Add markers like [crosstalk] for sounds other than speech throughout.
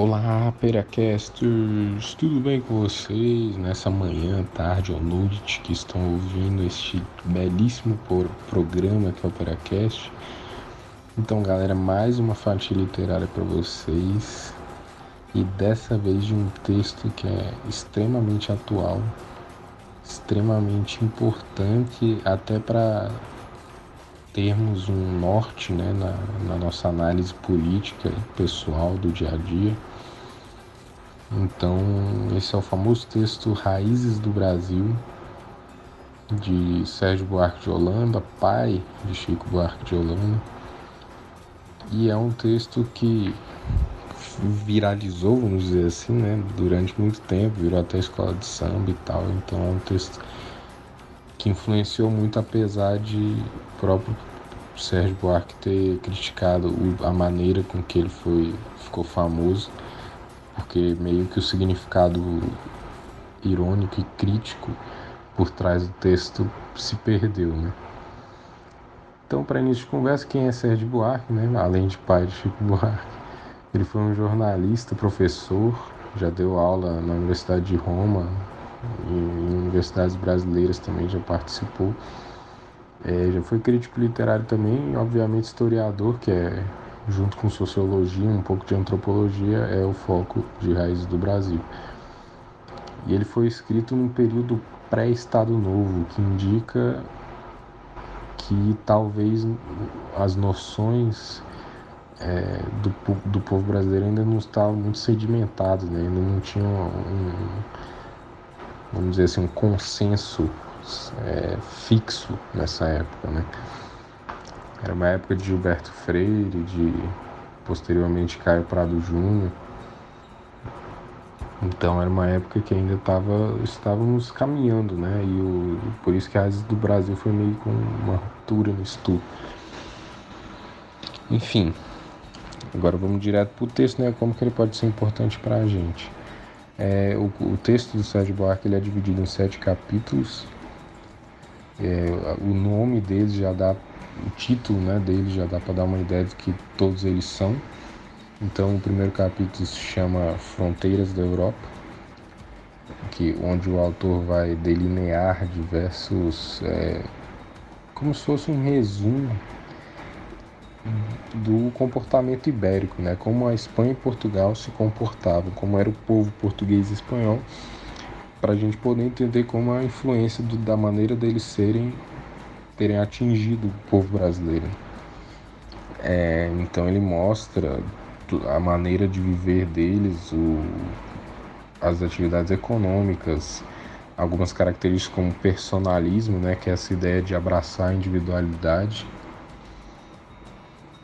Olá, Peracasters! Tudo bem com vocês nessa manhã, tarde ou noite que estão ouvindo este belíssimo programa que é o Peracast? Então, galera, mais uma fatia literária para vocês e dessa vez de um texto que é extremamente atual, extremamente importante até para termos um norte né, na, na nossa análise política e pessoal do dia a dia. Então, esse é o famoso texto Raízes do Brasil, de Sérgio Buarque de Holanda, pai de Chico Buarque de Holanda. E é um texto que viralizou, vamos dizer assim, né, durante muito tempo, virou até escola de samba e tal. Então é um texto que influenciou muito, apesar de próprio Sérgio Buarque ter criticado a maneira com que ele foi ficou famoso, porque meio que o significado irônico e crítico por trás do texto se perdeu, né? Então, para início de conversa, quem é Sérgio Buarque, né? Além de pai de Chico Buarque, ele foi um jornalista, professor, já deu aula na Universidade de Roma em universidades brasileiras também já participou. É, já foi crítico literário também, obviamente historiador, que é, junto com sociologia, um pouco de antropologia, é o foco de Raízes do Brasil. E ele foi escrito num período pré-Estado Novo, que indica que talvez as noções é, do, do povo brasileiro ainda não estavam muito sedimentadas, né? ainda não tinham um, vamos dizer assim, um consenso é, fixo nessa época, né? Era uma época de Gilberto Freire, de posteriormente Caio Prado Júnior. Então era uma época que ainda tava, estávamos caminhando, né? E o, por isso que a Asas do Brasil foi meio com uma ruptura no estudo. Enfim, agora vamos direto para o texto, né? Como que ele pode ser importante para a gente. É, o, o, texto do Sérgio Buarque ele é dividido em sete capítulos é, o nome deles já dá, o título né, deles já dá para dar uma ideia de que todos eles são. Então o primeiro capítulo se chama Fronteiras da Europa, que, onde o autor vai delinear diversos. É, como se fosse um resumo do comportamento ibérico, né? como a Espanha e Portugal se comportavam, como era o povo português e espanhol para a gente poder entender como a influência do, da maneira deles serem terem atingido o povo brasileiro. É, então ele mostra a maneira de viver deles, o, as atividades econômicas, algumas características como personalismo, né, que é essa ideia de abraçar a individualidade,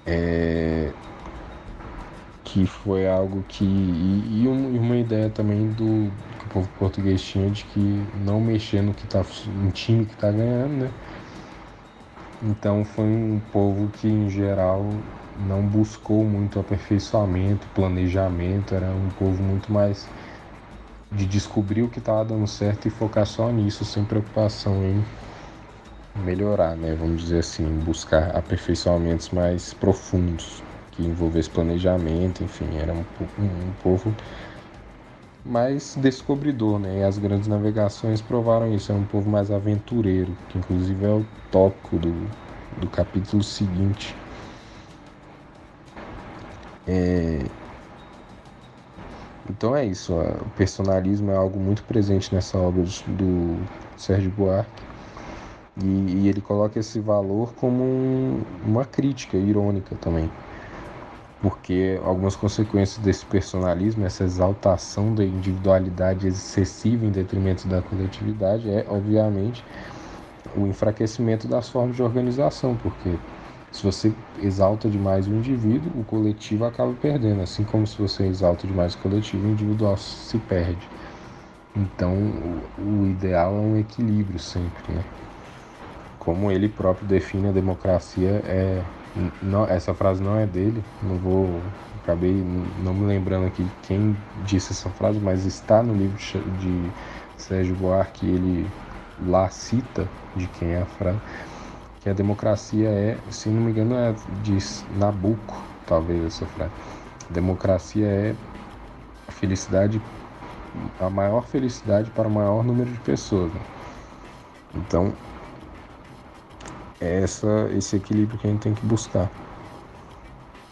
é, que foi algo que e, e uma ideia também do, povo português tinha de que não mexer no que tá um time que tá ganhando, né? Então foi um povo que em geral não buscou muito aperfeiçoamento, planejamento, era um povo muito mais de descobrir o que estava dando certo e focar só nisso, sem preocupação em melhorar, né? Vamos dizer assim, buscar aperfeiçoamentos mais profundos que envolvesse planejamento, enfim, era um, um, um povo mais descobridor, né? E as grandes navegações provaram isso. É um povo mais aventureiro, que inclusive é o tópico do, do capítulo seguinte. É... Então é isso. O personalismo é algo muito presente nessa obra do Sérgio Buarque. E, e ele coloca esse valor como um, uma crítica irônica também porque algumas consequências desse personalismo, essa exaltação da individualidade excessiva em detrimento da coletividade, é, obviamente, o enfraquecimento das formas de organização, porque se você exalta demais o indivíduo, o coletivo acaba perdendo, assim como se você exalta demais o coletivo, o individual se perde. Então, o ideal é um equilíbrio sempre, né? Como ele próprio define a democracia, é não, essa frase não é dele, não vou. Acabei não me lembrando aqui quem disse essa frase, mas está no livro de Sérgio Buarque, ele lá cita de quem é a frase, que a democracia é, se não me engano, é de Nabucco, talvez essa frase. Democracia é felicidade, a maior felicidade para o maior número de pessoas. Né? Então, é essa, esse equilíbrio que a gente tem que buscar.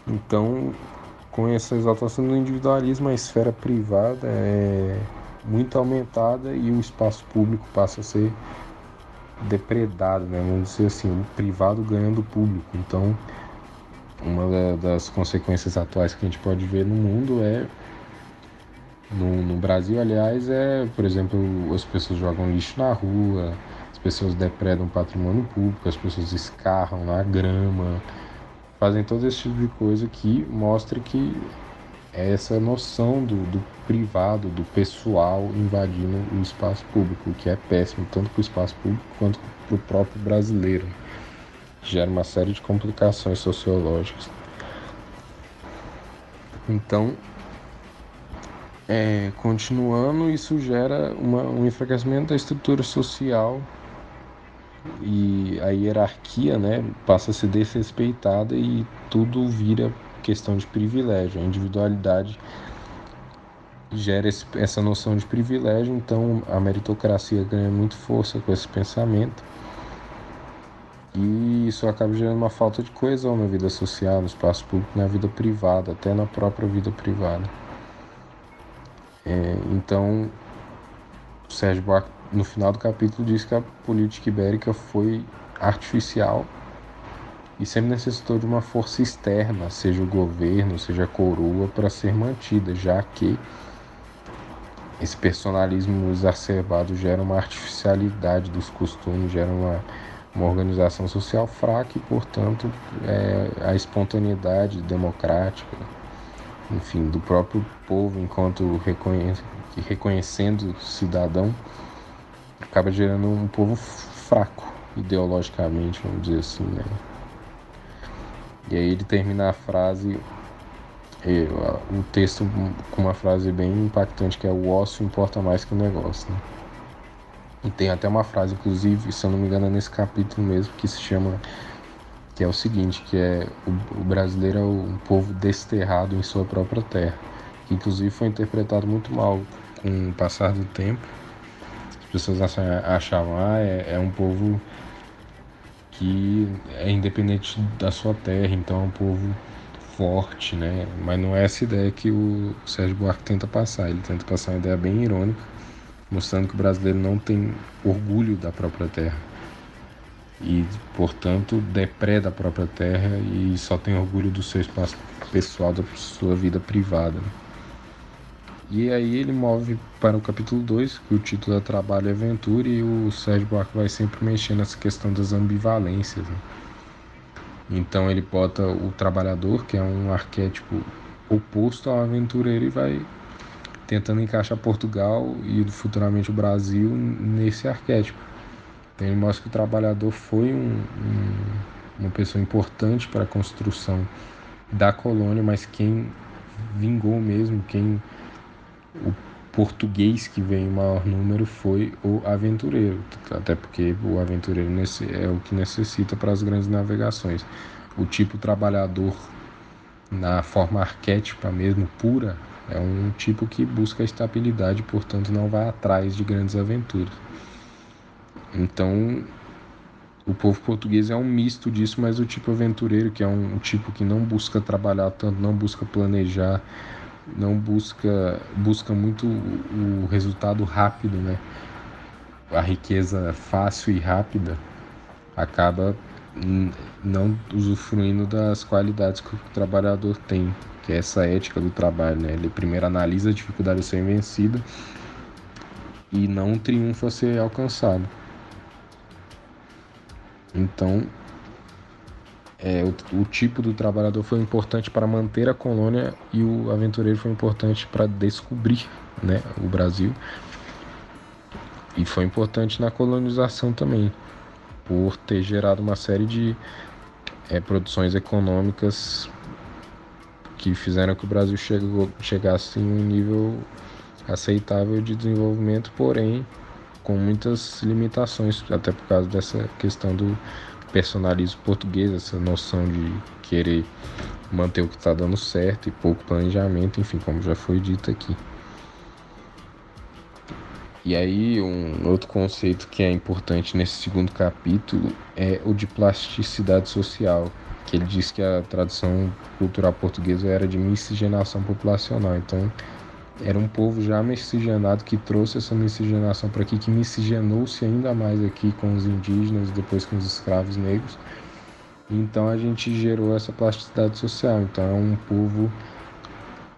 Então, com essa exaltação do individualismo, a esfera privada é muito aumentada e o espaço público passa a ser depredado, né? vamos dizer assim, o privado ganhando o público. Então, uma das consequências atuais que a gente pode ver no mundo é no, no, Brasil, aliás, é, por exemplo, as pessoas jogam lixo na rua, pessoas depredam patrimônio público, as pessoas escarram na grama, fazem todo esse tipo de coisa que mostra que é essa noção do, do privado, do pessoal invadindo o espaço público, o que é péssimo tanto para o espaço público quanto para o próprio brasileiro. Gera uma série de complicações sociológicas. Então, é, continuando, isso gera uma, um enfraquecimento da estrutura social e a hierarquia né, passa a ser desrespeitada e tudo vira questão de privilégio. A individualidade gera esse, essa noção de privilégio, então a meritocracia ganha muito força com esse pensamento. E isso acaba gerando uma falta de coesão na vida social, no espaço público, na vida privada, até na própria vida privada. É, então, Sérgio Buarque, no final do capítulo, diz que a política ibérica foi artificial e sempre necessitou de uma força externa, seja o governo, seja a coroa, para ser mantida, já que esse personalismo exacerbado gera uma artificialidade dos costumes, gera uma, uma organização social fraca e, portanto, é, a espontaneidade democrática, enfim, do próprio povo enquanto reconhece, reconhecendo cidadão, acaba gerando um povo fraco ideologicamente, vamos dizer assim, né? E aí ele termina a frase, o texto com uma frase bem impactante que é o ócio importa mais que o negócio. Né? E tem até uma frase, inclusive, se eu não me engano, é nesse capítulo mesmo, que se chama que é o seguinte, que é o, o brasileiro é um povo desterrado em sua própria terra, que inclusive foi interpretado muito mal com o passar do tempo. As pessoas achavam, ah, é, é um povo que é independente da sua terra, então é um povo forte, né? Mas não é essa ideia que o Sérgio Buarque tenta passar. Ele tenta passar uma ideia bem irônica, mostrando que o brasileiro não tem orgulho da própria terra e, portanto, depreda a própria terra e só tem orgulho do seu espaço pessoal, da sua vida privada. Né? E aí ele move para o capítulo 2, que o título é Trabalho e Aventura, e o Sérgio Buarque vai sempre mexer nessa questão das ambivalências. Né? Então ele bota o trabalhador, que é um arquétipo oposto ao aventureiro, e vai tentando encaixar Portugal e futuramente o Brasil nesse arquétipo. Então ele mostra que o trabalhador foi um, um, uma pessoa importante para a construção da colônia, mas quem vingou mesmo, quem o português que veio em maior número foi o aventureiro, até porque o aventureiro é o que necessita para as grandes navegações. O tipo trabalhador na forma arquétipa mesmo, pura, é um tipo que busca estabilidade, portanto não vai atrás de grandes aventuras. Então, o povo português é um misto disso, mas o tipo aventureiro, que é um, tipo que não busca trabalhar tanto, não busca planejar, não busca busca muito o, resultado rápido, né? A riqueza fácil e rápida acaba não usufruindo das qualidades que o trabalhador tem, que é essa ética do trabalho, né? Ele primeiro analisa a dificuldade de ser vencida e não triunfo a ser alcançado. Então, é, o, o, tipo do trabalhador foi importante para manter a colônia e o aventureiro foi importante para descobrir né, o Brasil. E foi importante na colonização também, por ter gerado uma série de é, produções econômicas que fizeram que o Brasil chegou, chegasse em um nível aceitável de desenvolvimento, porém com muitas limitações, até por causa dessa questão do personalismo português, essa noção de querer manter o que está dando certo e pouco planejamento, enfim, como já foi dito aqui. E aí, um outro conceito que é importante nesse segundo capítulo é o de plasticidade social, que ele diz que a tradição cultural portuguesa era de miscigenação populacional. Então, era um povo já miscigenado que trouxe essa miscigenação para aqui, que miscigenou-se ainda mais aqui com os indígenas, depois com os escravos negros. Então, a gente gerou essa plasticidade social. Então, é um povo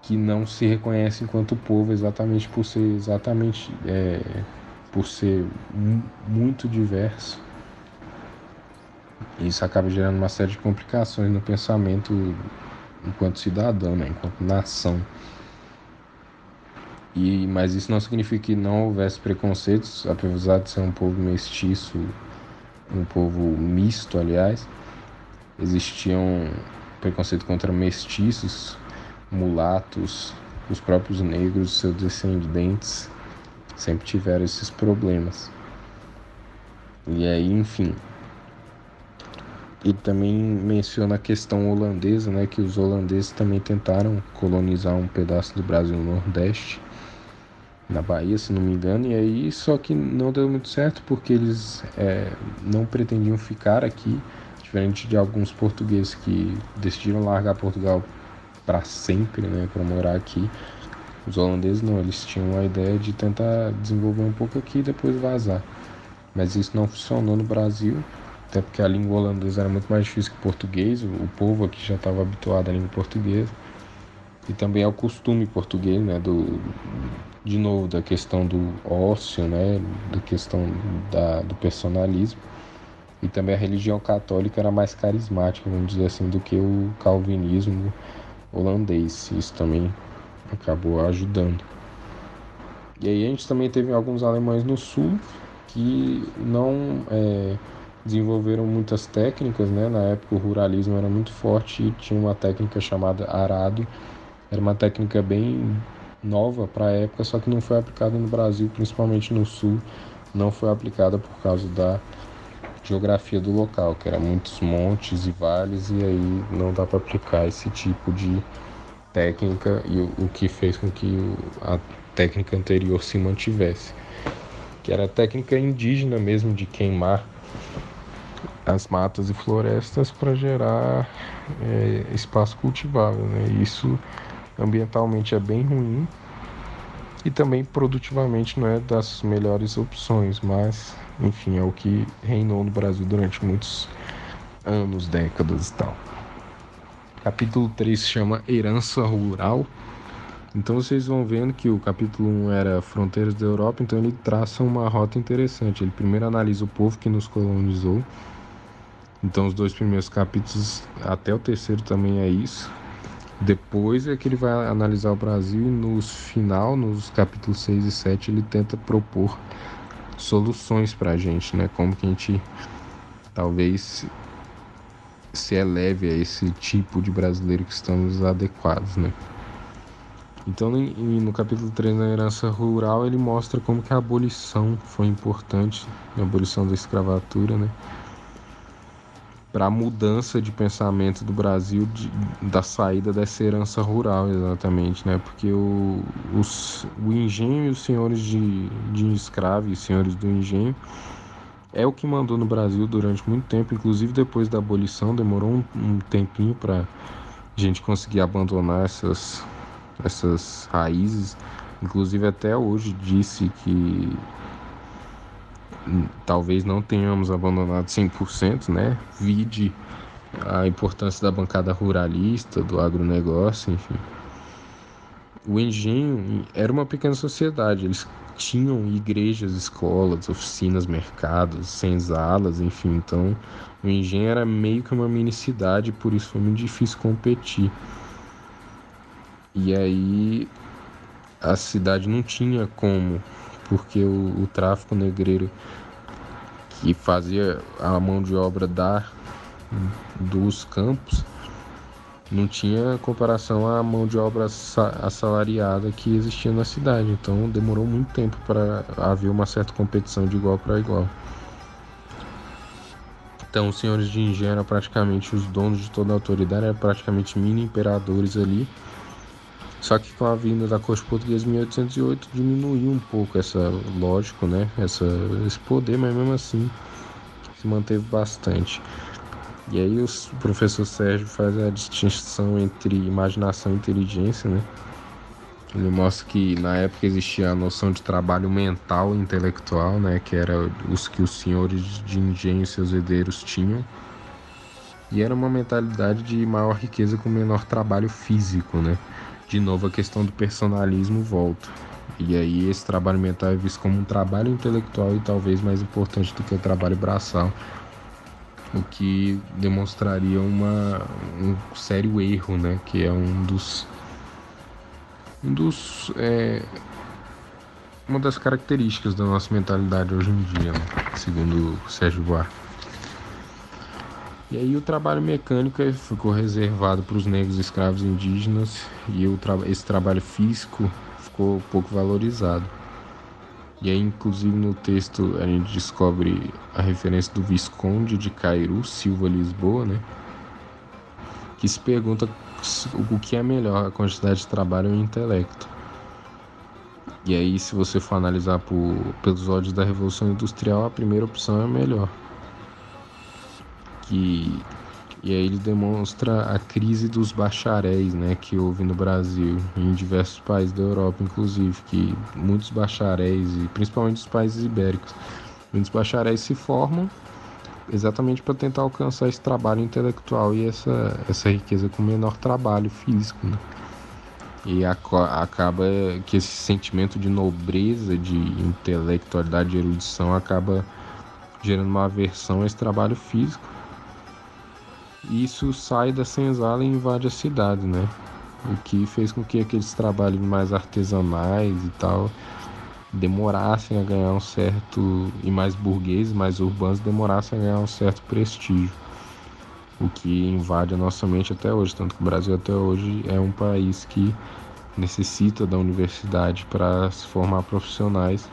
que não se reconhece enquanto povo exatamente por ser exatamente é, por ser muito diverso isso acaba gerando uma série de complicações no pensamento enquanto cidadão, né? enquanto nação. E, mas isso não significa que não houvesse preconceitos, apesar de ser um povo mestiço, um povo misto, aliás, existiam preconceito contra mestiços, mulatos, os próprios negros, seus descendentes, sempre tiveram esses problemas. E aí, enfim. E também menciona a questão holandesa, né, que os holandeses também tentaram colonizar um pedaço do Brasil Nordeste, na Bahia, se não me engano, e aí só que não deu muito certo porque eles é, não pretendiam ficar aqui, diferente de alguns portugueses que decidiram largar Portugal para sempre, né, para morar aqui. Os holandeses não, eles tinham a ideia de tentar desenvolver um pouco aqui e depois vazar. Mas isso não funcionou no Brasil, até porque a língua holandesa era muito mais difícil que o português, o povo aqui já estava habituado à língua portuguesa. E também ao costume português, né, do de novo da questão do ócio, né, da questão da, do personalismo. E também a religião católica era mais carismática, vamos dizer assim, do que o calvinismo holandês. Isso também acabou ajudando. E aí a gente também teve alguns alemães no sul que não é, desenvolveram muitas técnicas, né? Na época o ruralismo era muito forte e tinha uma técnica chamada arado. Era uma técnica bem nova para a época, só que não foi aplicada no Brasil, principalmente no sul, não foi aplicada por causa da geografia do local, que era muitos montes e vales, e aí não dá para aplicar esse tipo de técnica e o, o que fez com que a técnica anterior se mantivesse, que era a técnica indígena mesmo de queimar as matas e florestas para gerar é, espaço cultivável, né? Isso ambientalmente é bem ruim e também produtivamente não é das melhores opções, mas enfim, é o que reinou no Brasil durante muitos anos, décadas e tal. Capítulo 3 se chama Herança Rural. Então vocês vão vendo que o capítulo 1 era Fronteiras da Europa, então ele traça uma rota interessante. Ele primeiro analisa o povo que nos colonizou. Então os dois primeiros capítulos, até o terceiro também é isso. Depois é que ele vai analisar o Brasil e no final, nos capítulos 6 e 7, ele tenta propor soluções para a gente, né? Como que a gente talvez se eleve a esse tipo de brasileiro que estamos adequados, né? Então, no capítulo 3 da herança rural, ele mostra como que a abolição foi importante, a abolição da escravatura, né? Para a mudança de pensamento do Brasil de, da saída dessa herança rural, exatamente, né? Porque o, os, o engenho e os senhores de, de escravo e senhores do engenho é o que mandou no Brasil durante muito tempo, inclusive depois da abolição, demorou um, um tempinho para a gente conseguir abandonar essas, essas raízes. Inclusive até hoje disse que talvez não tenhamos abandonado 100%, né? Vide a importância da bancada ruralista, do agronegócio, enfim. O engenho era uma pequena sociedade, eles tinham igrejas, escolas, oficinas, mercados, senzalas, enfim. Então, o engenho era meio que uma mini cidade, por isso foi muito difícil competir. E aí a cidade não tinha como porque o, o tráfico negreiro que fazia a mão de obra dos campos não tinha comparação à mão de obra assalariada que existia na cidade. Então demorou muito tempo para haver uma certa competição de igual para igual. Então os senhores de engenho eram praticamente os donos de toda a autoridade, eram praticamente mini imperadores ali Só que com a vinda da corte portuguesa em 1808 diminuiu um pouco essa, lógico, né? Essa, esse poder, mas mesmo assim se manteve bastante. E aí o professor Sérgio faz a distinção entre imaginação e inteligência, né? Ele mostra que na época existia a noção de trabalho mental e intelectual, né? Que era os que os senhores de engenho e seus herdeiros tinham. E era uma mentalidade de maior riqueza com menor trabalho físico, né? De novo a questão do personalismo volta. E aí esse trabalho mental é visto como um trabalho intelectual e talvez mais importante do que o trabalho braçal, o que demonstraria uma, um sério erro, né? Que é um dos um dos é, uma das características da nossa mentalidade hoje em dia, né? segundo Sérgio Buarque. E aí o trabalho mecânico ficou reservado para os negros escravos indígenas e tra esse trabalho físico ficou pouco valorizado. E aí, inclusive, no texto a gente descobre a referência do Visconde de Cairu, Silva Lisboa, né? Que se pergunta o que é melhor, a quantidade de trabalho ou o intelecto. E aí, se você for analisar por, pelos olhos da Revolução Industrial, a primeira opção é a melhor que e aí ele demonstra a crise dos bacharéis, né, que houve no Brasil, em diversos países da Europa, inclusive, que muitos bacharéis, e principalmente os países ibéricos, muitos bacharéis se formam exatamente para tentar alcançar esse trabalho intelectual e essa, essa riqueza com menor trabalho físico, né? E acaba que esse sentimento de nobreza, de intelectualidade, de erudição acaba gerando uma aversão a esse trabalho físico isso sai da senzala e invade a cidade, né? O que fez com que aqueles trabalhos mais artesanais e tal demorassem a ganhar um certo e mais burgueses, mais urbanos demorassem a ganhar um certo prestígio. O que invade a nossa mente até hoje, tanto que o Brasil até hoje é um país que necessita da universidade para se formar profissionais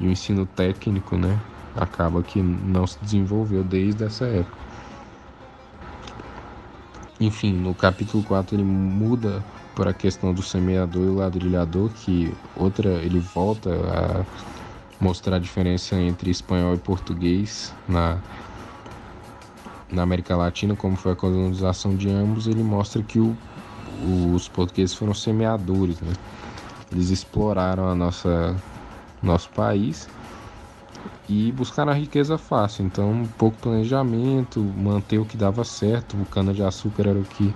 e o ensino técnico, né, acaba que não se desenvolveu desde essa época. Enfim, no capítulo 4 ele muda para a questão do semeador e o ladrilhador, que outra ele volta a mostrar a diferença entre espanhol e português na na América Latina, como foi a colonização de ambos, ele mostra que o, os portugueses foram semeadores, né? Eles exploraram a nossa nosso país e buscar a riqueza fácil. Então, pouco planejamento, manter o que dava certo. O cana-de-açúcar era o que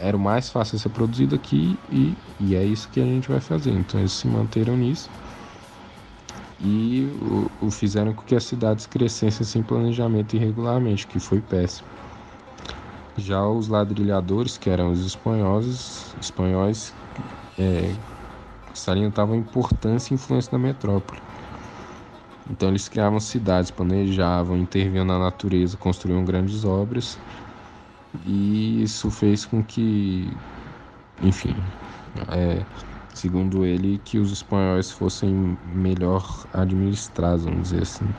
era o mais fácil de ser produzido aqui e, e é isso que a gente vai fazer. Então, eles se manteram nisso e o, o fizeram com que as cidades crescessem sem planejamento irregularmente, que foi péssimo. Já os ladrilhadores, que eram os espanhóis, espanhóis é, salientavam a importância e influência da metrópole. Então eles criavam cidades, planejavam, intervinham na natureza, construíam grandes obras e isso fez com que, enfim, é, segundo ele, que os espanhóis fossem melhor administrados, vamos dizer assim.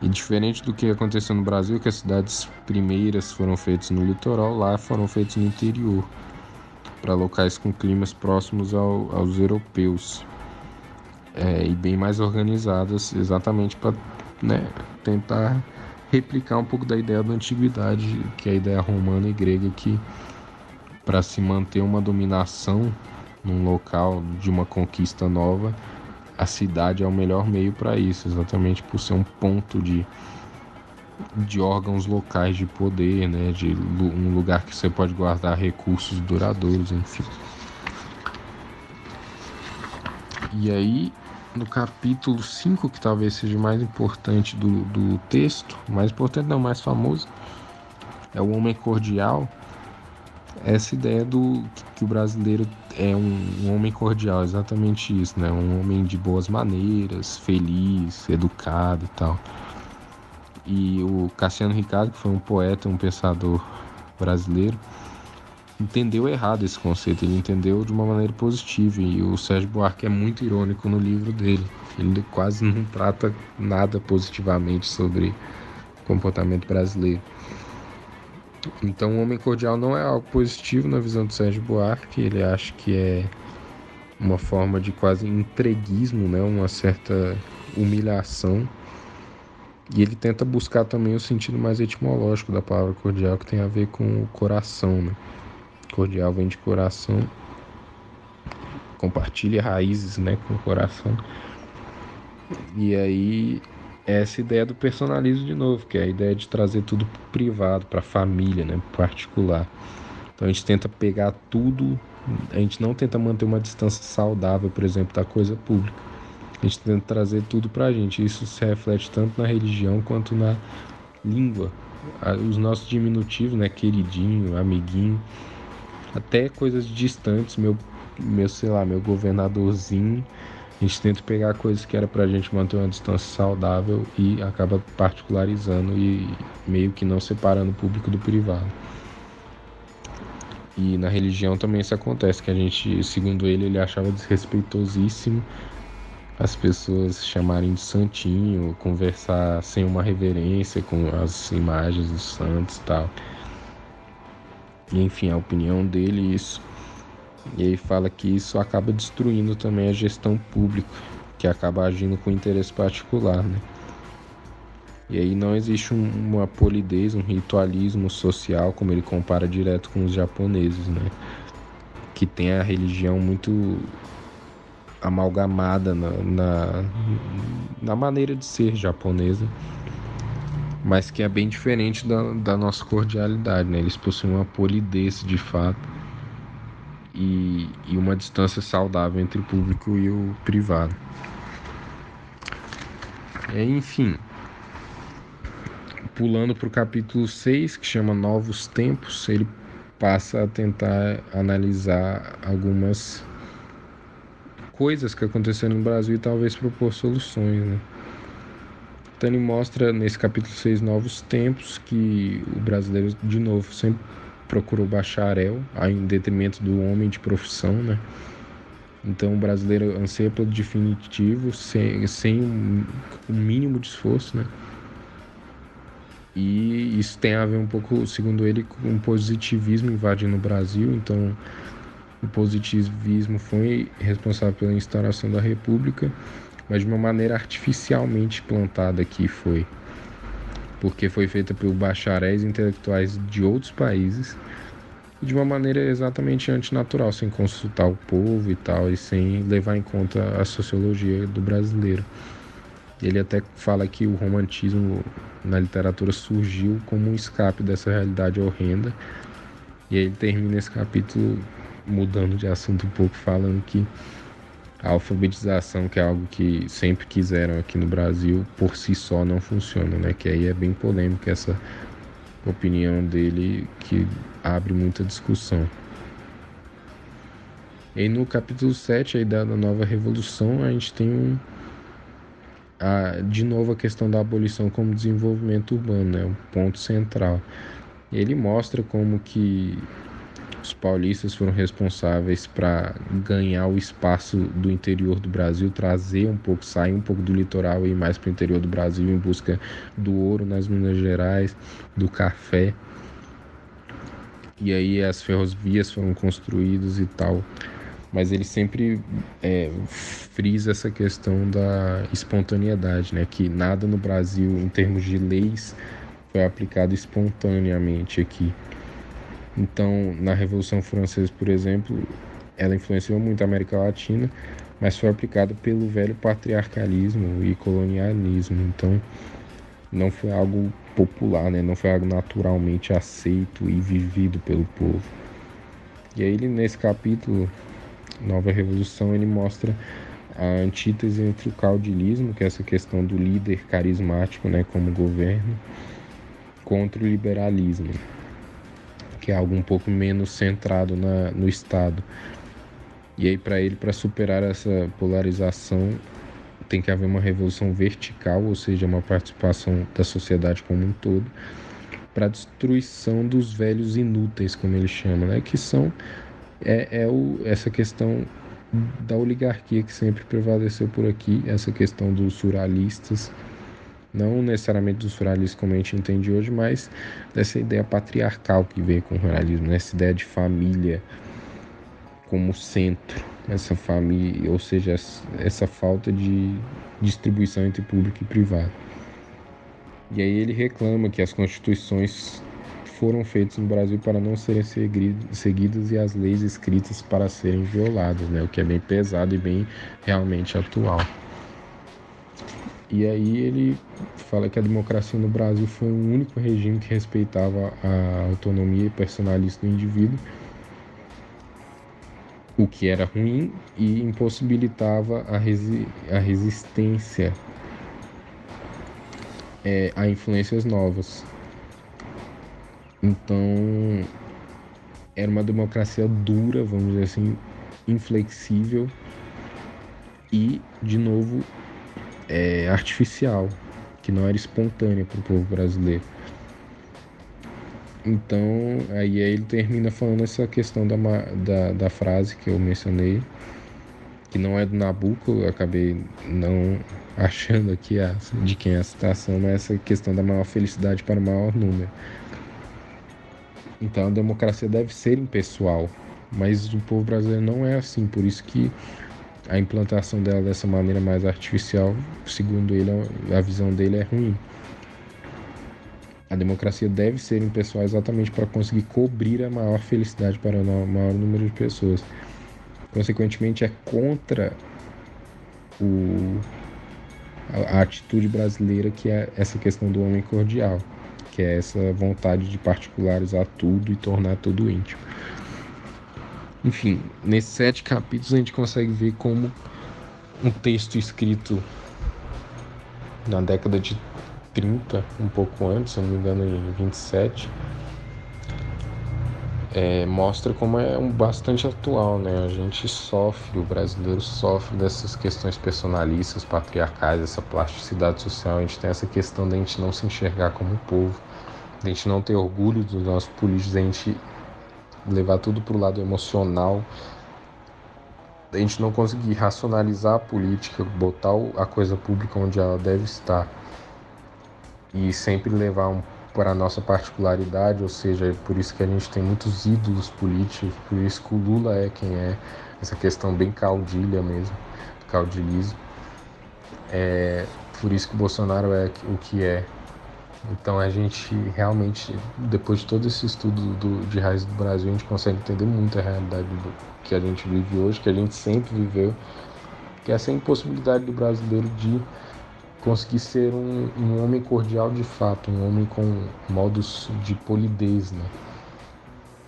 E diferente do que aconteceu no Brasil, que as cidades primeiras foram feitas no litoral, lá foram feitas no interior, para locais com climas próximos ao, aos europeus é, e bem mais organizadas, exatamente para né, tentar replicar um pouco da ideia da antiguidade, que é a ideia romana e grega, que para se manter uma dominação num local de uma conquista nova, a cidade é o melhor meio para isso, exatamente por ser um ponto de, de órgãos locais de poder, né, de um lugar que você pode guardar recursos duradouros, enfim. E aí no capítulo 5, que talvez seja o mais importante do, do texto, mais importante não, mais famoso, é o homem cordial. Essa ideia do que o brasileiro é um, um homem cordial, exatamente isso, né? Um homem de boas maneiras, feliz, educado e tal. E o Cassiano Ricardo, que foi um poeta, um pensador brasileiro, entendeu errado esse conceito, ele entendeu de uma maneira positiva e o Sérgio Buarque é muito irônico no livro dele. Ele quase não trata nada positivamente sobre comportamento brasileiro. Então, o homem cordial não é algo positivo na visão do Sérgio Buarque. Ele acha que é uma forma de quase entreguismo, né? uma certa humilhação. E ele tenta buscar também o sentido mais etimológico da palavra cordial, que tem a ver com o coração. Né? Cordial vem de coração. Compartilha raízes né, com o coração. E aí essa ideia do personalismo de novo, que é a ideia de trazer tudo privado, para a família, né, particular. Então a gente tenta pegar tudo, a gente não tenta manter uma distância saudável, por exemplo, da coisa pública. A gente tenta trazer tudo para a gente. Isso se reflete tanto na religião quanto na língua. Os nossos diminutivos, né, queridinho, amiguinho, até coisas distantes, meu, meu sei lá, meu governadorzinho a gente tenta pegar coisas que era pra gente manter uma distância saudável e acaba particularizando e meio que não separando o público do privado. E na religião também isso acontece, que a gente, segundo ele, ele achava desrespeitosíssimo as pessoas chamarem de santinho, conversar sem uma reverência com as imagens dos santos e tal. E enfim, a opinião dele isso e aí fala que isso acaba destruindo também a gestão pública, que acaba agindo com interesse particular, né? E aí não existe um, uma polidez, um ritualismo social, como ele compara direto com os japoneses, né? Que tem a religião muito amalgamada na, na, na maneira de ser japonesa, mas que é bem diferente da, da nossa cordialidade, né? Eles possuem uma polidez de fato e, e uma distância saudável entre o público e o privado. É, enfim, pulando para o capítulo 6, que chama Novos Tempos, ele passa a tentar analisar algumas coisas que aconteceram no Brasil e talvez propor soluções. Né? Ele mostra nesse capítulo 6 novos tempos que o brasileiro, de novo, sempre procurou bacharel em detrimento do homem de profissão, né? Então o brasileiro anseia pelo definitivo sem, sem um, um mínimo de esforço, né? E isso tem a ver um pouco, segundo ele, com o positivismo invadindo o Brasil. Então, o positivismo foi responsável pela instauração da República, mas de uma maneira artificialmente plantada aqui foi porque foi feita por bacharéis intelectuais de outros países de uma maneira exatamente antinatural, sem consultar o povo e tal, e sem levar em conta a sociologia do brasileiro. Ele até fala que o romantismo na literatura surgiu como um escape dessa realidade horrenda. E aí ele termina esse capítulo mudando de assunto um pouco, falando que a alfabetização, que é algo que sempre quiseram aqui no Brasil, por si só não funciona, né? Que aí é bem polêmica essa opinião dele que abre muita discussão. E no capítulo 7 aí da nova revolução, a gente tem um, a, de novo a questão da abolição como desenvolvimento urbano, né? um ponto central. Ele mostra como que os paulistas foram responsáveis para ganhar o espaço do interior do Brasil, trazer um pouco, sair um pouco do litoral e ir mais para o interior do Brasil em busca do ouro nas Minas Gerais, do café. E aí as ferrovias foram construídas e tal. Mas ele sempre é, frisa essa questão da espontaneidade, né? Que nada no Brasil, em termos de leis, foi aplicado espontaneamente aqui. Então, na Revolução Francesa, por exemplo, ela influenciou muito a América Latina, mas foi aplicada pelo velho patriarcalismo e colonialismo. Então, não foi algo popular, né? não foi algo naturalmente aceito e vivido pelo povo. E aí, nesse capítulo, Nova Revolução, ele mostra a antítese entre o caudilismo, que é essa questão do líder carismático né, como governo, contra o liberalismo que é algo um pouco menos centrado na, no Estado. E aí, para ele, para superar essa polarização, tem que haver uma revolução vertical, ou seja, uma participação da sociedade como um todo, para a destruição dos velhos inúteis, como ele chama, né? que são é, é o, essa questão da oligarquia que sempre prevaleceu por aqui, essa questão dos suralistas, Não necessariamente do surrealismo como a gente entende hoje, mas dessa ideia patriarcal que veio com o realismo, né? essa ideia de família como centro, essa família, ou seja, essa falta de distribuição entre público e privado. E aí ele reclama que as constituições foram feitas no Brasil para não serem seguidas e as leis escritas para serem violadas, né? O que é bem pesado e bem realmente atual. E aí ele fala que a democracia no Brasil foi o único regime que respeitava a autonomia personalista do indivíduo, o que era ruim e impossibilitava a, resi a resistência é, a influências novas. Então, era uma democracia dura, vamos dizer assim, inflexível e, de novo, é, artificial, que não era espontânea para o povo brasileiro. Então, aí ele termina falando essa questão da, da, da frase que eu mencionei, que não é do Nabucco, eu acabei não [laughs] achando aqui a, de quem é a citação, mas essa questão da maior felicidade para o maior número. Então a democracia deve ser impessoal, mas o povo brasileiro não é assim, por isso que a implantação dela dessa maneira mais artificial, segundo ele, a visão dele é ruim. A democracia deve ser impessoal exatamente para conseguir cobrir a maior felicidade para o maior número de pessoas. Consequentemente, é contra o, a, a atitude brasileira que é essa questão do homem cordial, que é essa vontade de particularizar tudo e tornar tudo íntimo. Enfim, nesses sete capítulos a gente consegue ver como um texto escrito na década de 30, um pouco antes, se não me engano, em 27, é, mostra como é um bastante atual, né? A gente sofre, o brasileiro sofre dessas questões personalistas, patriarcais, essa plasticidade social. A gente tem essa questão da gente não se enxergar como povo, da gente não ter orgulho dos nossos políticos, da gente levar tudo para o lado emocional, da gente não conseguir racionalizar a política, botar a coisa pública onde ela deve estar e sempre levar um para a nossa particularidade, ou seja, é por isso que a gente tem muitos ídolos políticos, por isso que o Lula é quem é, essa questão bem caudilha mesmo, caudilismo. É por isso que o Bolsonaro é o que é. Então a gente realmente, depois de todo esse estudo do, de raiz do Brasil, a gente consegue entender muito a realidade do, que a gente vive hoje, que a gente sempre viveu, que é essa impossibilidade do brasileiro de conseguir ser um, um homem cordial de fato, um homem com modos de polidez, né?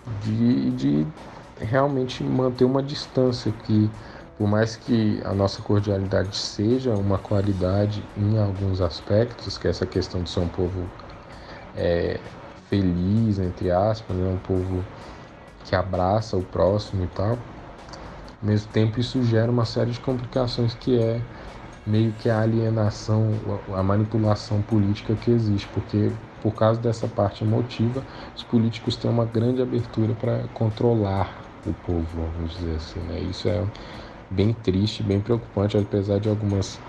De, de realmente manter uma distância que, por mais que a nossa cordialidade seja uma qualidade em alguns aspectos, que é essa questão de ser um povo é, feliz, entre aspas, né? um povo que abraça o próximo e tal, ao mesmo tempo isso gera uma série de complicações que é meio que a alienação, a manipulação política que existe, porque por causa dessa parte emotiva, os políticos têm uma grande abertura para controlar o povo, vamos dizer assim. Né? Isso é bem triste, bem preocupante, apesar de algumas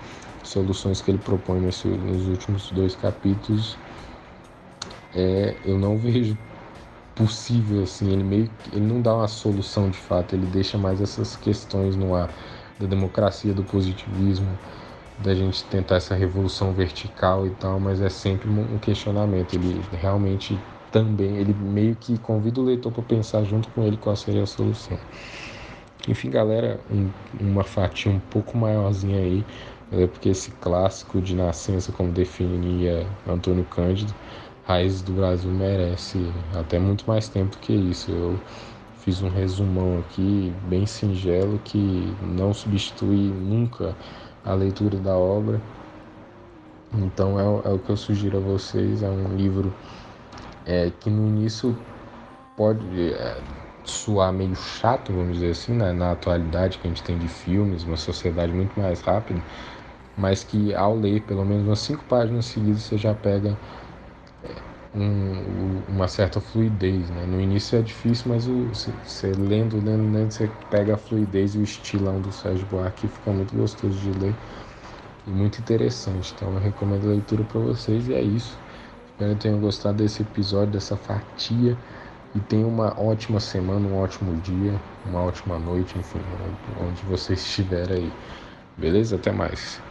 soluções que ele propõe nesse, nos últimos dois capítulos. É, eu não vejo possível assim, ele meio ele não dá uma solução de fato, ele deixa mais essas questões no ar da democracia, do positivismo, da gente tentar essa revolução vertical e tal, mas é sempre um questionamento. Ele realmente também, ele meio que convida o leitor para pensar junto com ele qual seria a solução. Enfim, galera, um, uma fatia um pouco maiorzinha aí, é porque esse clássico de nascença, como definia Antônio Cândido, Raiz do Brasil merece até muito mais tempo que isso. Eu fiz um resumão aqui bem singelo que não substitui nunca a leitura da obra. Então é, é o que eu sugiro a vocês. É um livro é, que no início pode é, soar meio chato, vamos dizer assim, né? na atualidade que a gente tem de filmes, uma sociedade muito mais rápida, mas que ao ler pelo menos umas cinco páginas seguidas você já pega um, uma certa fluidez. Né? No início é difícil, mas você lendo, lendo, lendo, você pega a fluidez e o estilão do Sérgio Buarque fica muito gostoso de ler. e muito interessante. Então eu recomendo a leitura para vocês e é isso. Espero que tenham gostado desse episódio, dessa fatia e tenham uma ótima semana, um ótimo dia, uma ótima noite, enfim, onde você estiver aí. Beleza? Até mais.